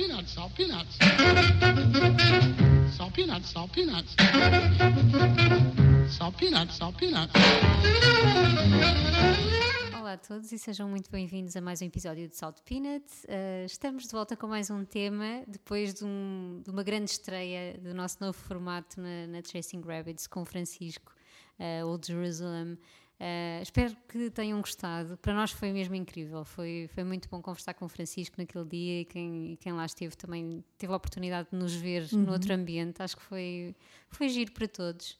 peanuts, salt peanuts. Salt peanuts, salt peanuts. Salt peanuts, salt peanuts. Olá a todos e sejam muito bem-vindos a mais um episódio de Salt Peanut. Uh, estamos de volta com mais um tema depois de, um- de uma grande estreia do nosso novo formato na, na Chasing Rabbits com Francisco, uh, Old Jerusalem. Uh, espero que tenham gostado. Para nós foi mesmo incrível. Foi, foi muito bom conversar com o Francisco naquele dia e quem, quem lá esteve também teve a oportunidade de nos ver no outro ambiente. Acho que foi, foi giro para todos.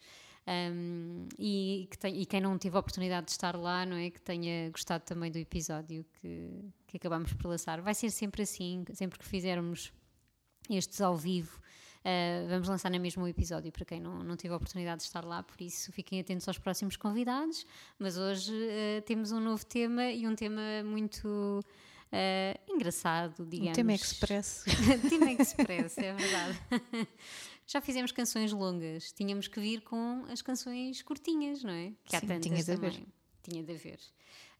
Um, e, que tem- e quem não teve a oportunidade de estar lá, não é? Que tenha gostado também do episódio que, que acabamos por lançar. Vai ser sempre assim, sempre que fizermos estes ao vivo. Uh, vamos lançar na mesma o episódio para quem não, não teve a oportunidade de estar lá, por isso fiquem atentos aos próximos convidados. Mas hoje uh, temos um novo tema e um tema muito uh, engraçado, digamos. Um tema expresso. Tema Express, é verdade. Já fizemos canções longas, tínhamos que vir com as canções curtinhas, não é? Que há Sim, tantas tinha de haver. Tinha de haver.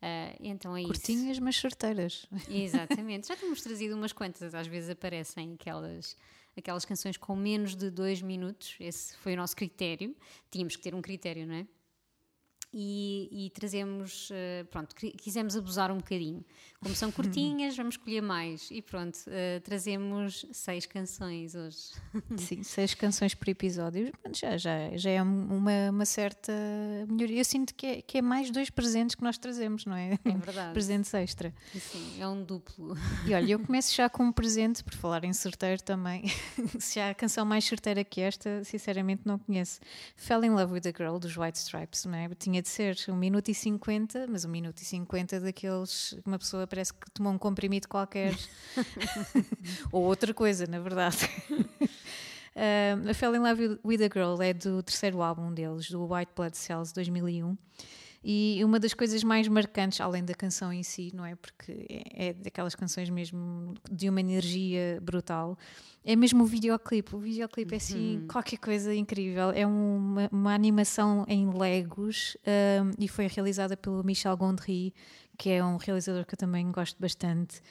Ah, então é Curtinhas, mas certeiras. isso. Exatamente. Já temos trazido umas quantas, às vezes aparecem aquelas, aquelas canções com menos de dois minutos. Esse foi o nosso critério. Tínhamos que ter um critério, não é? E, e trazemos, eh, pronto, qui- quisemos abusar um bocadinho. Como são curtinhas, vamos escolher mais. E pronto, eh, trazemos seis canções hoje. Sim, seis canções por episódio. Já, já, já é uma, uma certa melhoria. Eu sinto que é, que é mais dois presentes que nós trazemos, não é? É verdade. Presentes extra. Sim, é um duplo. E olha, eu começo já com um presente, por falar em certeiro também. Se há canção mais certeira que esta, sinceramente não conheço. Fell in Love with a Girl dos White Stripes, não é? Tinha de ser 1 minuto e 50, mas 1 minuto e 50 daqueles que uma pessoa parece que tomou um comprimido qualquer. Ou outra coisa, na verdade. Um, a Fell in Love with a Girl é do terceiro álbum deles, do White Blood Cells 2001. E uma das coisas mais marcantes, além da canção em si, não é? Porque é, é daquelas canções mesmo de uma energia brutal, é mesmo o videoclipe. O videoclipe é assim, qualquer coisa incrível. É uma, uma animação em Legos um, e foi realizada pelo Michel Gondry, que é um realizador que eu também gosto bastante.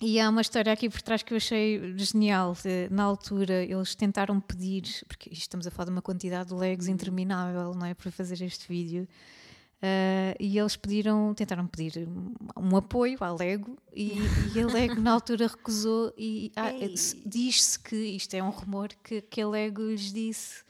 E há uma história aqui por trás que eu achei genial. Na altura, eles tentaram pedir, porque estamos a falar de uma quantidade de legos interminável, não é? Para fazer este vídeo. Ah, e eles pediram, tentaram pedir um, apoio à Lego e, e a Lego na altura recusou e ah, diz-se que, isto é um rumor, que, que a Lego lhes disse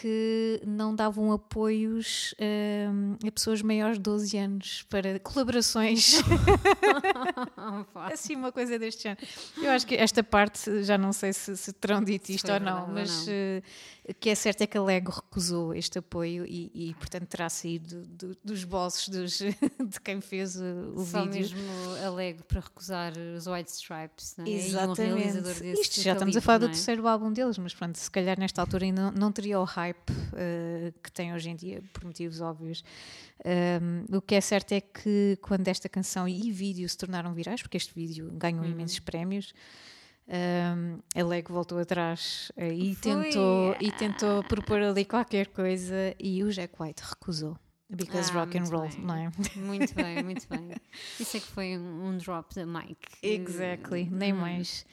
que não davam apoios hum, a pessoas maiores de 12 anos para colaborações assim uma coisa deste género. Eu acho que esta parte, já não sei se, se terão dito isto ou não, mas não. eh, o que é certo é que a Lego recusou este apoio e, e, portanto terá saído do- dos bolsos dos, de quem fez o, o Só vídeo. mesmo alego para recusar os White Stripes, não é? E um Exatamente. realizador desse Isto já estamos a falar do é? terceiro álbum deles, mas pronto, se calhar nesta altura ainda não, não teria o hype eh, que tem hoje em dia, por motivos óbvios. Um, o que é certo é que quando esta canção e vídeo se tornaram virais, porque este vídeo ganhou Uhum. imensos prémios, um, a Lego voltou atrás eh, e, tentou, e tentou propor ali qualquer coisa e o Jack White recusou. Because Ah, rock and roll, bem. não é? Muito bem, muito bem. Isso é que foi um, um drop da Mike. Exactly, nem Hum. mais.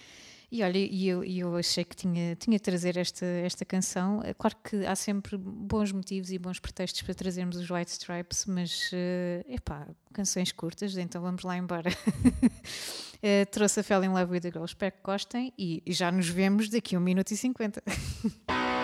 E olha, e eu, eu achei que tinha, tinha de trazer esta, esta canção. É Claro que há sempre bons motivos e bons pretextos para trazermos os White Stripes, mas, eh, epá, canções curtas, então vamos lá embora. Eh, trouxe a Fell in Love with a Girl, espero que gostem e, e já nos vemos daqui a 1 minuto e 50.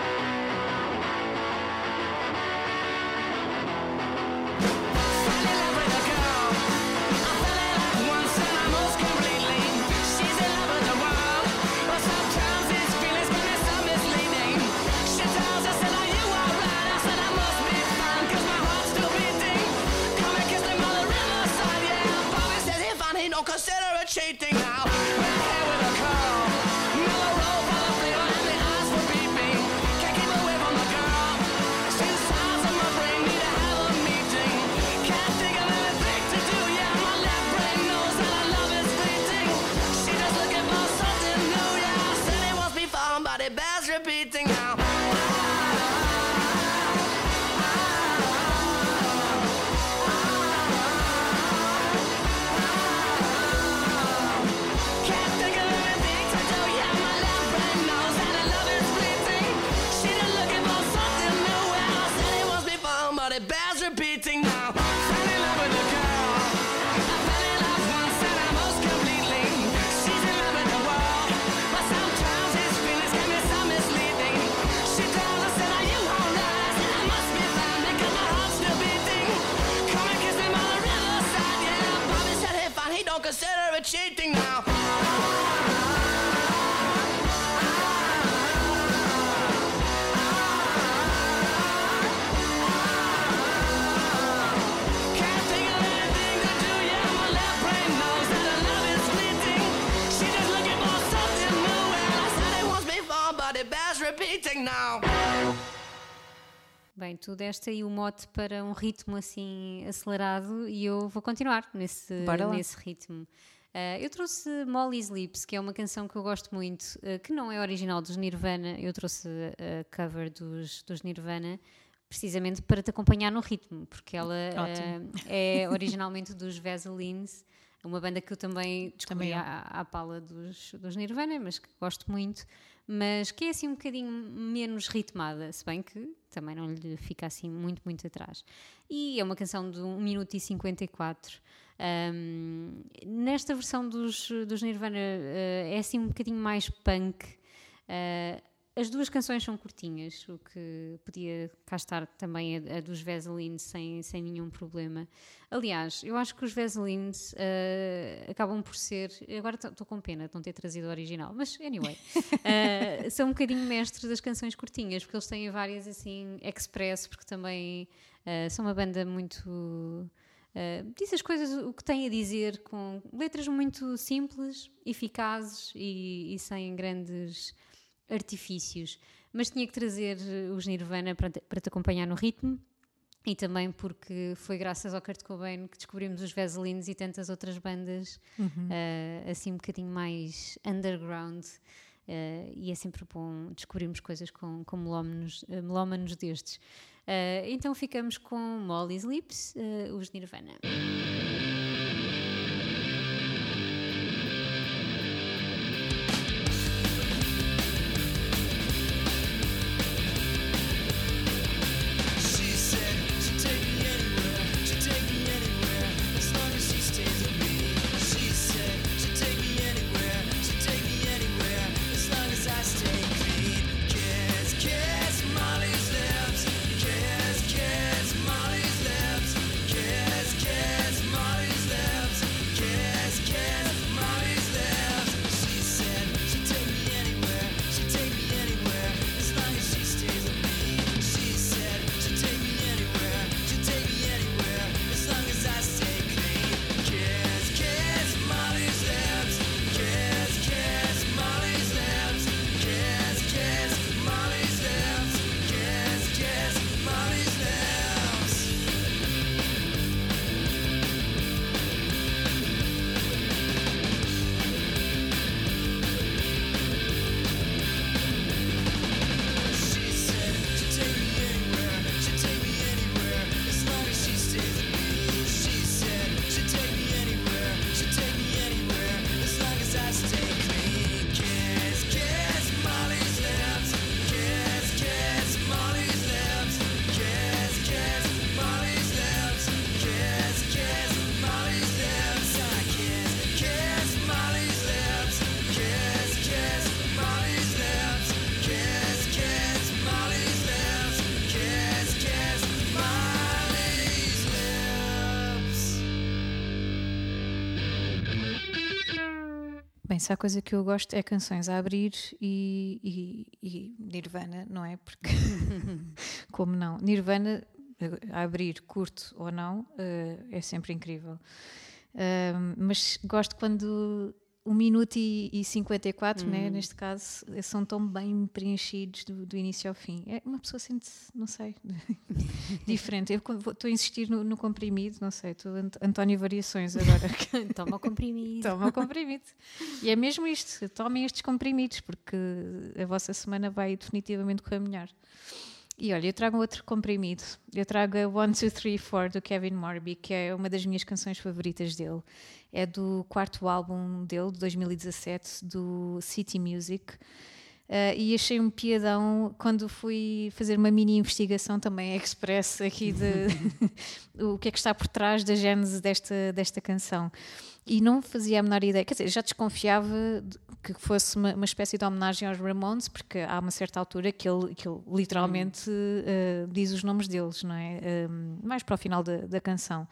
tu deste aí o mote para um ritmo assim acelerado e eu vou continuar nesse, nesse ritmo. Ah, eu trouxe Molly's Lips, que é uma canção que eu gosto muito, ah, que não é original dos Nirvana, eu trouxe a cover dos, dos Nirvana precisamente para te acompanhar no ritmo, porque ela ah, é originalmente dos Vaselines, uma banda que eu também descobri Também à, à pala dos, dos Nirvana, mas que gosto muito, mas que é assim um bocadinho menos ritmada, se bem que também não lhe fica assim muito, muito atrás. E é uma canção de 1 minuto e 54. Um, nesta versão dos, dos Nirvana eh, é assim um bocadinho mais punk. Eh, as duas canções são curtinhas, o que podia cá estar também a, a dos Vaseline sem, sem nenhum problema. Aliás, eu acho que os Vaselines eh, acabam por ser. Agora estou com pena de não ter trazido o original, mas anyway, eh, são um bocadinho mestres das canções curtinhas, porque eles têm várias assim, express, porque também eh, são uma banda muito. Uh, diz as coisas o que tem a dizer com letras muito simples, eficazes e, e sem grandes artifícios. Mas tinha que trazer os Nirvana para, te- para te acompanhar no ritmo e também porque foi graças ao Kurt Cobain que descobrimos os Vaselines e tantas outras bandas uh, assim um bocadinho mais underground. uh, e é sempre bom descobrirmos coisas com, com melómanos, uh, melómanos destes. Então ficamos com Molly's Lips, os Nirvana. Se há coisa que eu gosto é canções a abrir e, e- e Nirvana, não é? Porque, como não? Nirvana, a abrir, curto ou não, eh, é sempre incrível. Ahm, mas gosto quando 1 minuto e, e 54, né, neste caso, eh, são tão bem preenchidos do, do início ao fim. É, uma pessoa sente não sei, diferente. Eu estou a insistir no, no comprimido, não sei, estou Ant- António Variações agora. Toma o comprimido. Toma o comprimido. E é mesmo isto, tomem estes comprimidos, porque a vossa semana vai definitivamente correr melhor. E olha, eu trago outro comprimido. Eu trago a One, Two, Three, Four do Kevin Morby, que é uma das minhas canções favoritas dele. É do quarto álbum dele, de 2017, do City Music. Uh, e achei um piadão quando fui fazer uma mini investigação também express aqui de o que é que está por trás da gênese desta, desta canção. E não fazia a menor ideia, quer dizer, já desconfiava de- que fosse uma, uma espécie de homenagem aos Ramones, porque há uma certa altura que ele, que ele literalmente uh, diz os nomes deles, não é? Um, mais para o final da, da canção.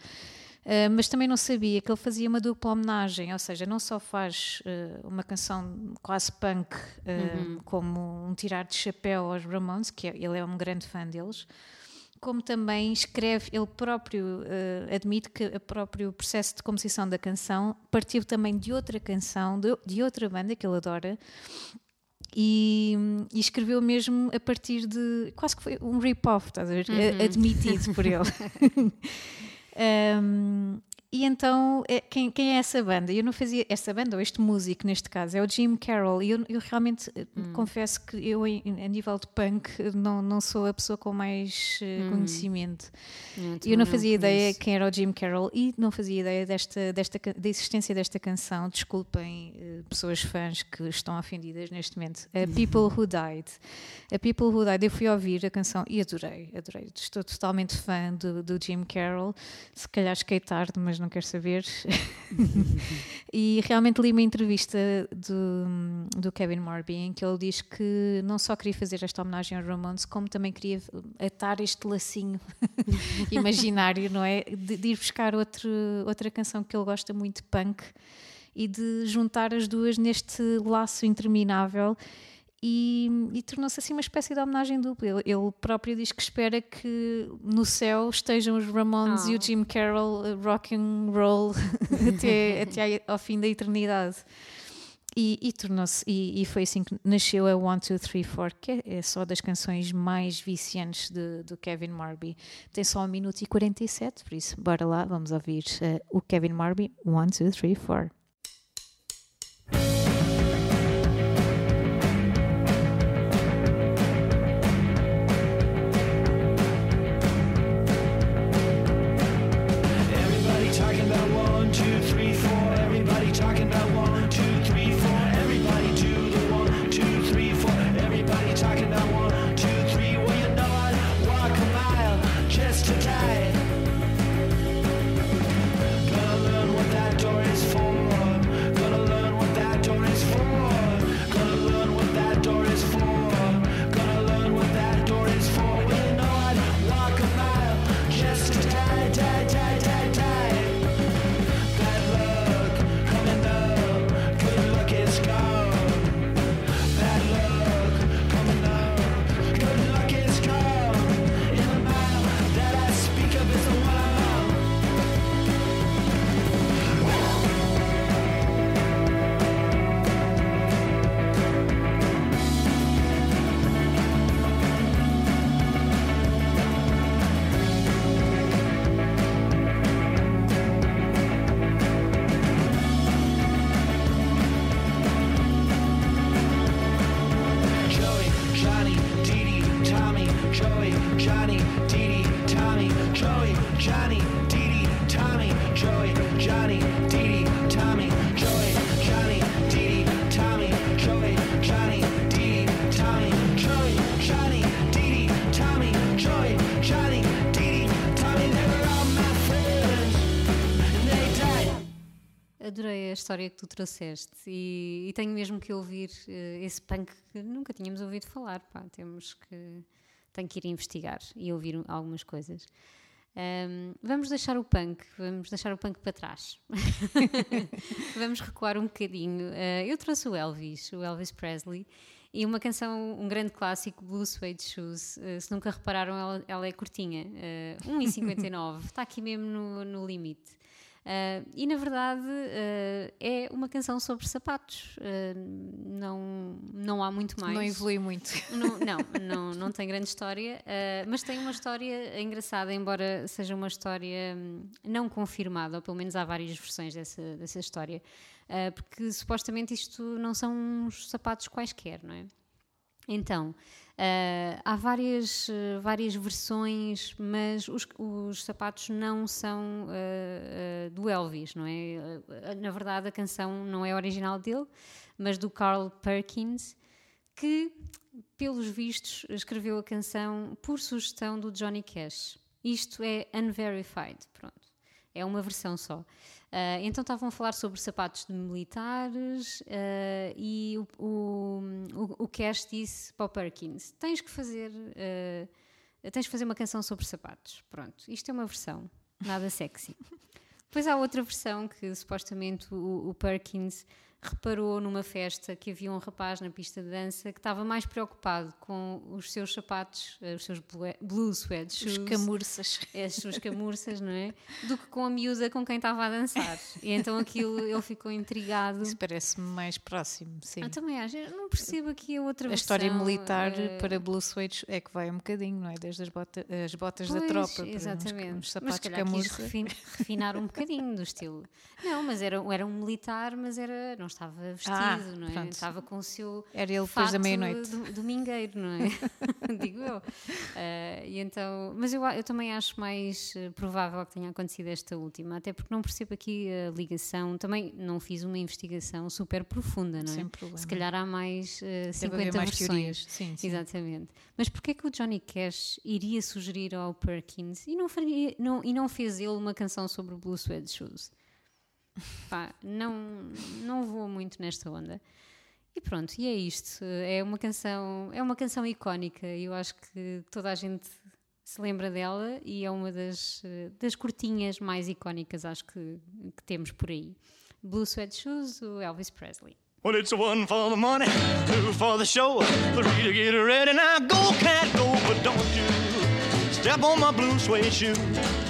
Uh, mas também não sabia que ele fazia uma dupla homenagem, ou seja, não só faz uh, uma canção quase punk, uh, como um tirar de chapéu aos Ramones, que é- ele é um grande fã deles, como também escreve, ele próprio eh, admite que o próprio processo de composição da canção partiu também de outra canção, de, de outra banda que ele adora, e, e escreveu mesmo a partir de. quase que foi um rip-off, estás a ver? A- Admitido por ele. Um, e então, é- quem, quem é essa banda? Eu não fazia. Essa banda, ou este músico neste caso, é o Jim Carroll. E eu, eu realmente eh, confesso que eu, a nível de punk, não, não sou a pessoa com mais eh, conhecimento. Não, Eu não fazia ideia conheço. quem era o Jim Carroll e não fazia ideia desta, desta, da existência desta canção. Desculpem, eh, pessoas fãs que estão ofendidas neste momento. A People Who Died. A People Who Died, eu fui ouvir a canção e adorei, adorei. Estou totalmente fã do, do Jim Carroll. Se calhar cheguei tarde, mas não quero saber. e realmente li uma entrevista do, do Kevin Morby em que ele diz que não só queria fazer esta homenagem aos Ramones, como também queria atar este lacinho imaginário, não é? De, de ir buscar outro, outra canção que ele gosta muito, punk, e de juntar as duas neste laço interminável. E, e tornou-se assim uma espécie de homenagem dupla. Ele, ele próprio diz que espera que no céu estejam os Ramones e o Oh. Jim Carroll uh, rock and roll até, até ao fim da eternidade. E, e tornou-se, e, e foi assim que nasceu a One, Two, Three, Four, que é, é só das canções mais viciantes de- do Kevin Morby. Tem só 1 minuto e 47, por isso, bora lá, vamos ouvir eh, o Kevin Morby, One, Two, Three, Four. História que tu trouxeste e, e tenho mesmo que ouvir eh, esse punk que nunca tínhamos ouvido falar. Pá, temos que. Tenho que ir investigar e ouvir um- algumas coisas. Ahm, vamos deixar o punk, vamos deixar o punk para trás. vamos recuar um bocadinho. Ah, eu trouxe o Elvis, o Elvis Presley, e uma canção, um grande clássico, Blue Suede Shoes. Ah, se nunca repararam, ela, ela é curtinha, uh, 1,59, está aqui mesmo no, no limite. Uh, e na verdade uh, é uma canção sobre sapatos, Uh, não, não há muito mais. Não evolui muito. Não, não, não, não tem grande história, mas tem uma história engraçada, embora seja uma história hum, não confirmada, ou pelo menos há várias versões dessa, dessa história, porque supostamente isto não são uns sapatos quaisquer, não é? Então, eh, há várias, eh, várias versões, mas os, os sapatos não são eh, do Elvis, não é? Na verdade, a canção não é original dele, mas do Carl Perkins, que, pelos vistos, escreveu a canção por sugestão do Johnny Cash. Isto é unverified, pronto. É uma versão só. Ah, então estavam a falar sobre sapatos de militares ah, e o, o, o, o Cash disse para o Perkins: tens que fazer, ah, tens que fazer uma canção sobre sapatos. Pronto, isto é uma versão, nada sexy. Depois há outra versão que supostamente o, o Perkins reparou numa festa que havia um rapaz na pista de dança que estava mais preocupado com os seus sapatos, eh, os seus blue, sweat Os camurças. as suas camurças, não é? Do que com a miúda com quem estava a dançar. E então aquilo ele ficou intrigado. Isso parece-me mais próximo, sim. Eu também acho, eu não percebo aqui a outra A versão. história militar eh, para Blue Suede é que vai um bocadinho, não é? Desde as, bota- as botas da Pois, tropa para uns- Exatamente. uns sapatos de calhar quis refin- refinar um bocadinho do estilo. Não, mas era, era um militar, mas era, não estava vestido, Ah, não é? pronto. Estava com o seu Era ele depois da meia-noite. do- domingueiro, não é? Digo eu. Eh, e então, mas eu, eu também acho mais eh, provável que tenha acontecido esta última, até porque não percebo aqui a ligação. Também não fiz uma investigação super profunda, não é? Sem problema. Se calhar há mais eh, Deve 50 haver mais versões. teorias. Sim, sim. Exatamente. Mas porquê é que o Johnny Cash iria sugerir ao Perkins e não, faria, não, e não fez ele uma canção sobre o Blue Suede Shoes? Pá, não, não vou muito nesta onda. E pronto, e é isto. É uma canção, é uma canção icónica. Eu acho que toda a gente se lembra dela e é uma das, das cortinhas mais icónicas, acho que, que temos por aí. Blue Suede Shoes, o Elvis Presley. Well, it's one for the money, two for the show, three to get ready. Now go, cat, go, but don't you step on my blue suede.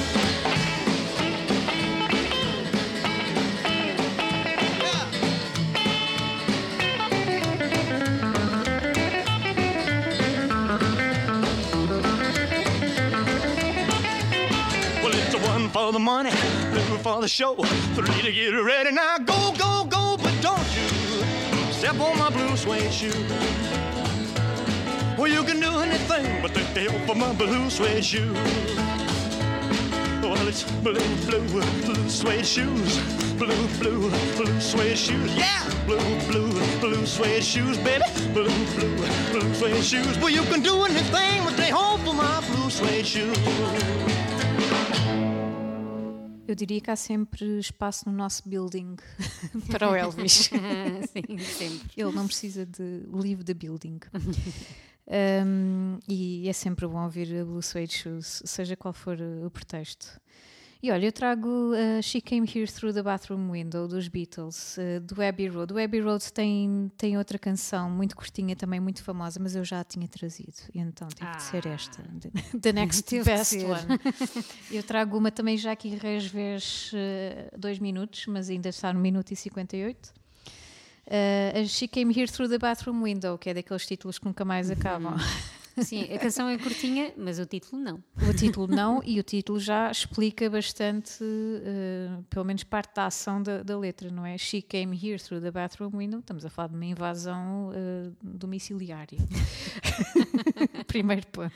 For the money, two for the show, three to get ready. Now go, go, go, but don't you step on my blue suede shoe. Well, you can do anything but take help for my blue suede shoe. Well, it's blue, blue, blue suede shoes. Blue, blue, blue suede shoes. Yeah! Blue, blue, blue suede shoes, baby. Blue, blue, blue suede shoes. Well, you can do anything but take home for my blue suede shoes. Eu diria que há sempre espaço no nosso building para o Elvis. Sim, sempre. Ele não precisa de leave the building. Um, e é sempre bom ouvir a Blue Suede Shoes, seja qual for o pretexto. E olha, eu trago uh, She Came Here Through the Bathroom Window dos Beatles, uh, do Abbey Road. O Abbey Road tem, tem outra canção muito curtinha, também muito famosa, mas eu já a tinha trazido, então tive de ser esta. The Next Teve Best. One. Eu trago uma também já aqui resvés uh, dois minutos, mas ainda está no minuto e 58. Uh, She Came Here Through the Bathroom Window, que é daqueles títulos que nunca mais acabam. Sim, a canção é curtinha, mas o título não. O título não, e o título já explica bastante, uh, pelo menos parte da ação da, da letra, não é? She came here through the bathroom window. Estamos a falar de uma invasão uh, domiciliária. Primeiro ponto.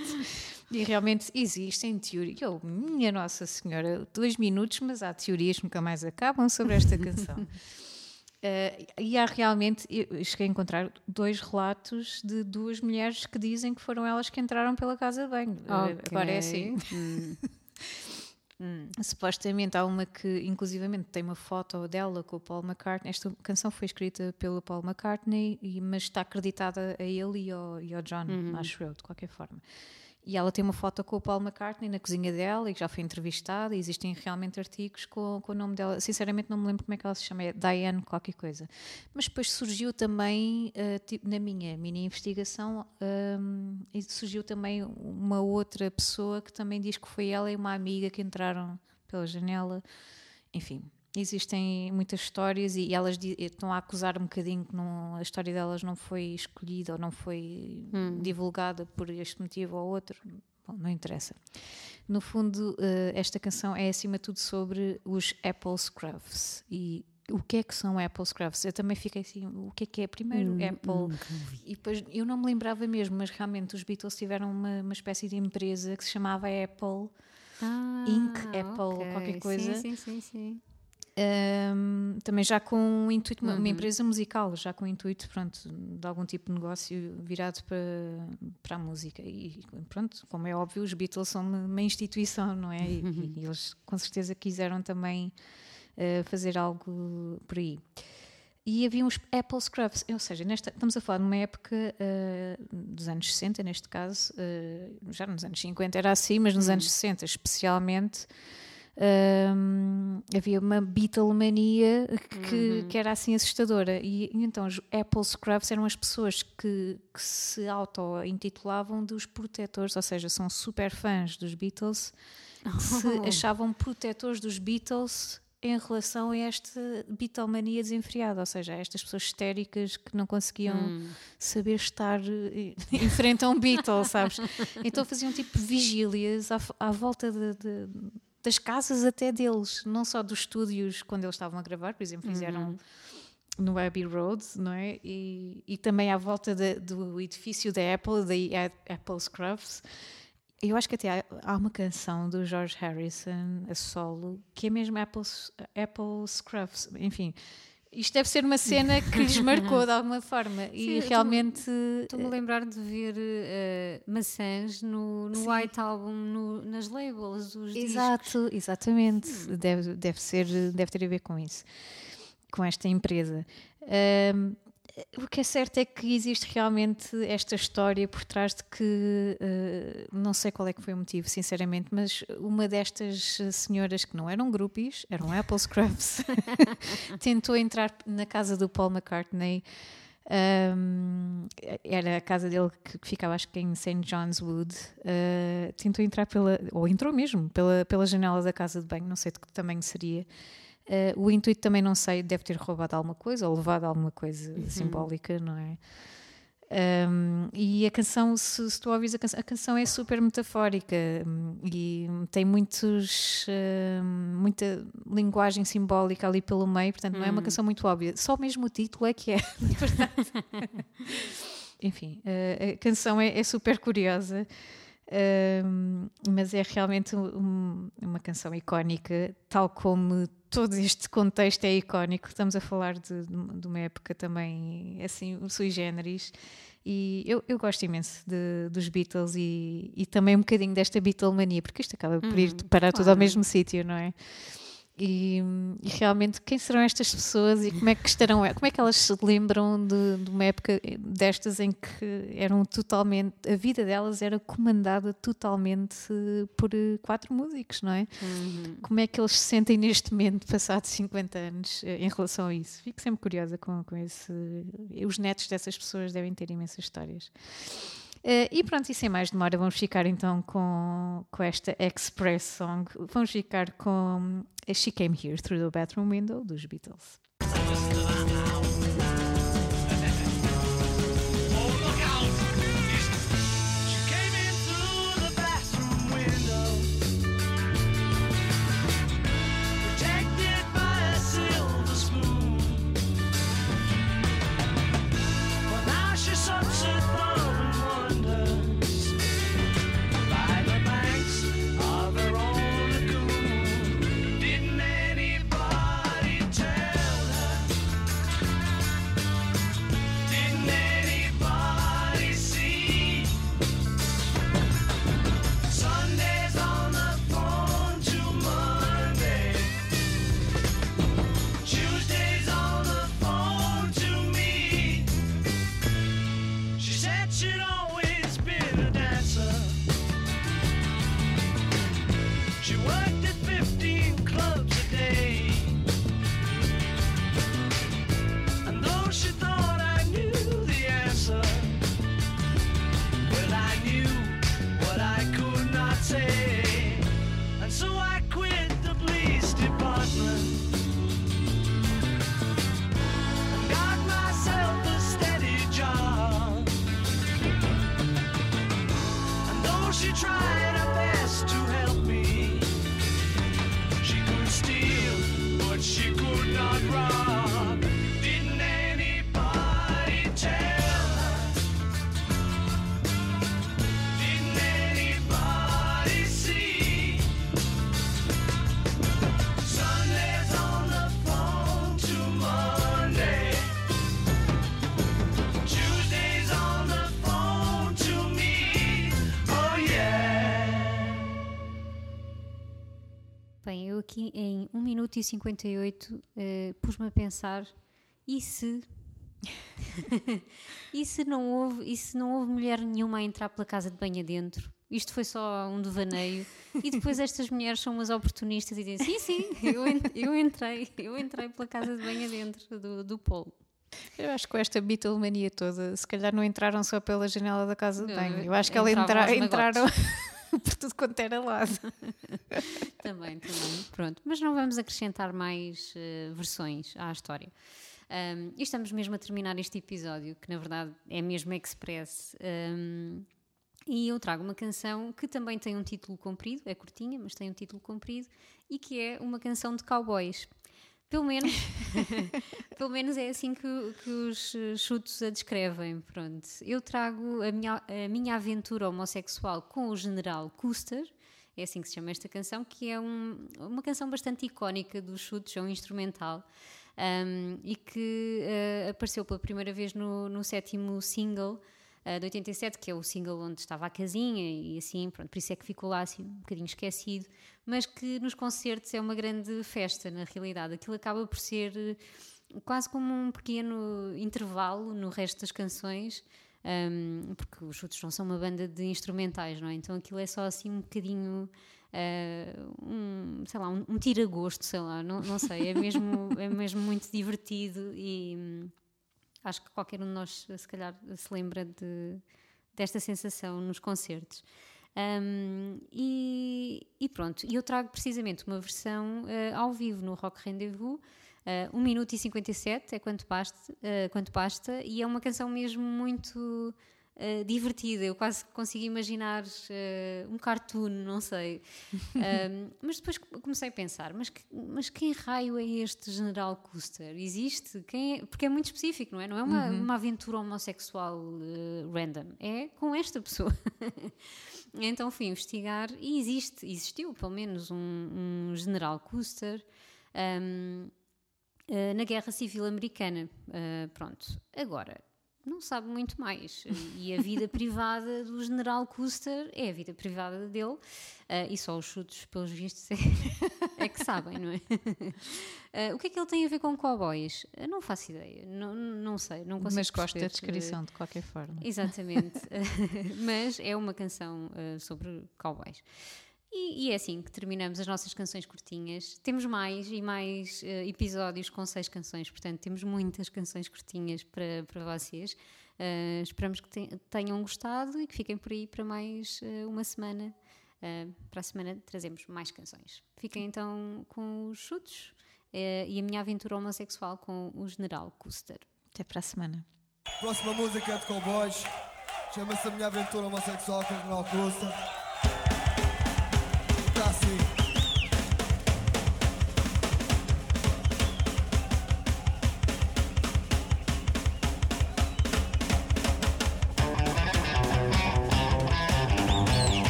E realmente existem teorias. Oh, minha Nossa Senhora, dois minutos, mas há teorias que nunca mais acabam sobre esta canção. Uh, e há realmente, eu cheguei a encontrar dois relatos de duas mulheres que dizem que foram elas que entraram pela casa de banho. Uh, agora é assim. Hum. Supostamente há uma que, inclusivamente, tem uma foto dela com o Paul McCartney. Esta canção foi escrita pelo Paul McCartney, mas está acreditada a ele e ao, e ao John, acho eu, de qualquer forma. E ela tem uma foto com o Paul McCartney na cozinha dela e que já foi entrevistada. E existem realmente artigos com, com o nome dela. Sinceramente, não me lembro como é que ela se chama, é Diane qualquer coisa. Mas depois surgiu também, eh, tipo, na minha mini investigação, hum, e surgiu também uma outra pessoa que também diz que foi ela e uma amiga que entraram pela janela. Enfim, existem muitas histórias e elas estão a acusar um bocadinho que não- a história delas não foi escolhida ou não foi divulgada por este motivo ou outro. Bom, não interessa. No fundo, eh, esta canção é acima de tudo sobre os Apple Scruffs. E o que é que são Apple Scruffs? Eu também fiquei assim, o que é que é? Primeiro, Apple. E depois, eu não me lembrava mesmo, mas realmente os Beatles tiveram uma, uma espécie de empresa que se chamava Apple. Ah, Ink, Apple, ok. qualquer coisa. Sim, sim, sim. sim. Um, também já com um intuito, uma, uma empresa musical, já com o intuito pronto, de algum tipo de negócio virado para, para a música. E pronto, como é óbvio, os Beatles são uma, instituição, não é? E, e eles com certeza quiseram também uh, fazer algo por aí. E havia uns Apple Scruffs, ou seja, nesta, estamos a falar de uma época uh, dos anos 60, neste caso, uh, já nos anos 50 era assim, mas nos anos 60 especialmente. Um, havia uma Beatlemania que, que era assim assustadora. E, e então os Apple Scruffs eram as pessoas que, que se auto-intitulavam dos protetores, ou seja, são super fãs dos Beatles, que se achavam protetores dos Beatles em relação a esta Beatlemania desenfreada, ou seja, a estas pessoas histéricas que não conseguiam saber estar eh, em frente a um Beatle, sabes? Então faziam tipo vigílias à, à volta de, de das casas até deles, não só dos estúdios quando eles estavam a gravar, por exemplo, fizeram no Abbey Road, não é? E, e também à volta de, do edifício da Apple, da Apple Scruffs. Eu acho que até há, há, uma canção do George Harrison a solo que é mesmo Apple, Apple Scruffs, enfim. Isto deve ser uma cena que lhes marcou de alguma forma e Sim, realmente. Estou-me a lembrar de ver uh, maçãs no, no White Album, no, nas labels dos Exato, discos. exatamente. Deve, deve, ser, deve ter a ver com isso, com esta empresa. Um, o que é certo é que existe realmente esta história por trás de que uh, não sei qual é que foi o motivo, sinceramente, mas uma destas senhoras que não eram groupies, eram Apple Scrubs, tentou entrar na casa do Paul McCartney. Um, era a casa dele que, que, ficava, acho que em St. John's Wood. Uh, tentou entrar pela, ou entrou mesmo, pela, pela janela da casa de banho, não sei de que tamanho seria. Uh, o intuito também não sei, deve ter roubado alguma coisa ou levado alguma coisa uhum. simbólica, não é? Um, e a canção, se, se tu ouvis a canção, a canção é super metafórica um, e tem muitos, uh, muita linguagem simbólica ali pelo meio, portanto, não é uma canção muito óbvia. Só mesmo o título é que é. Enfim, uh, a canção é, é super curiosa. Um, mas é realmente um, uma canção icónica, tal como todo este contexto é icónico. Estamos a falar de, de uma época também assim, sui generis. E eu, eu gosto imenso de, dos Beatles e, e também um bocadinho desta Beatlemania, porque isto acaba por ir parar claro. tudo ao mesmo sítio, não é? E, e, realmente quem serão estas pessoas e como é que estarão como é que elas se lembram de, de, uma época destas em que eram totalmente a vida delas era comandada totalmente por quatro músicos não é? Uhum. como é que eles se sentem neste momento passados 50 anos em relação a isso? Fico sempre curiosa com, com esse os netos dessas pessoas devem ter imensas histórias e pronto, e sem mais demora, vamos ficar então com, com esta Express Song. Vamos ficar com She Came Here Through the Bathroom Window dos Beatles. Em 1 minuto e 58 eh, pus-me a pensar: e se. e se não houve e se não houve mulher nenhuma a entrar pela casa de banho adentro? Isto foi só um devaneio. E depois estas mulheres são umas oportunistas e dizem: sim, sim, eu, en- eu entrei, eu entrei pela casa de banho adentro do, do polo. Eu acho que com esta Beatlemania toda, se calhar não entraram só pela janela da casa de banho. Eu acho que ela entravam entra- entraram por tudo quanto era lado. Também, também. Pronto. Mas não vamos acrescentar mais eh, versões à história. Um, e estamos mesmo a terminar este episódio, que na verdade é mesmo express. Um, e eu trago uma canção que também tem um título comprido, é curtinha, mas tem um título comprido, e que é uma canção de cowboys. Pelo menos, pelo menos é assim que, que os eh, chutos a descrevem. Pronto. Eu trago a minha, a minha aventura homossexual com o General Custer, é assim que se chama esta canção, que é um- uma canção bastante icónica dos chutos, é um instrumental. um, e que eh, apareceu pela primeira vez no, no sétimo single eh, de 87, que é o single onde estava a casinha e assim, pronto, por isso é que ficou lá assim um bocadinho esquecido, mas que nos concertos é uma grande festa na realidade. Aquilo acaba por ser eh, quase como um pequeno intervalo no resto das canções, um, porque os Chutos não são uma banda de instrumentais, não é? Então aquilo é só assim um bocadinho. uh, um, sei lá, um, um tira-gosto, sei lá, não, não sei, é mesmo, é mesmo muito divertido e hum, acho que qualquer um de nós, se calhar, se lembra de, desta sensação nos concertos. Um, e, e pronto, eu trago precisamente uma versão uh, ao vivo no Rock Rendezvous, uh, 1 minuto e 57 é quanto basta, uh, quanto basta, e é uma canção mesmo muito uh, divertida. Eu quase consigo imaginar uh, um cartoon, não sei. Um, mas depois comecei a pensar: mas, que- mas quem raio é este General Custer? Existe? Quem é? Porque é muito específico, não é? Não é uma, uma aventura homossexual uh, random, é com esta pessoa. Então fui investigar e existe, existiu pelo menos um, um general Custer um, eh, na Guerra Civil Americana. Eh, pronto, agora não sabe muito mais. E a vida privada do general Custer é a vida privada dele eh, e só os chutos, pelos vistos, é, é que sabem, não é? Eh, o que é que ele tem a ver com cowboys? Eh, Não faço ideia, não, não sei, não consigo Mas gosto da descrição de qualquer forma. Exatamente. Mas é uma canção uh, sobre cowboys. E, e é assim que terminamos as nossas canções curtinhas. Temos mais e mais uh, episódios com seis canções, portanto, temos muitas canções curtinhas para, para vocês. Uh, esperamos que te- tenham gostado e que fiquem por aí para mais uh, uma semana. Uh, para a semana trazemos mais canções. Fiquem então com os chutes uh, e a minha aventura homossexual com o General Custer. Até para a semana. Próxima música é de Cowboys. Chama-se A Minha Aventura Homossexual com o General Costa.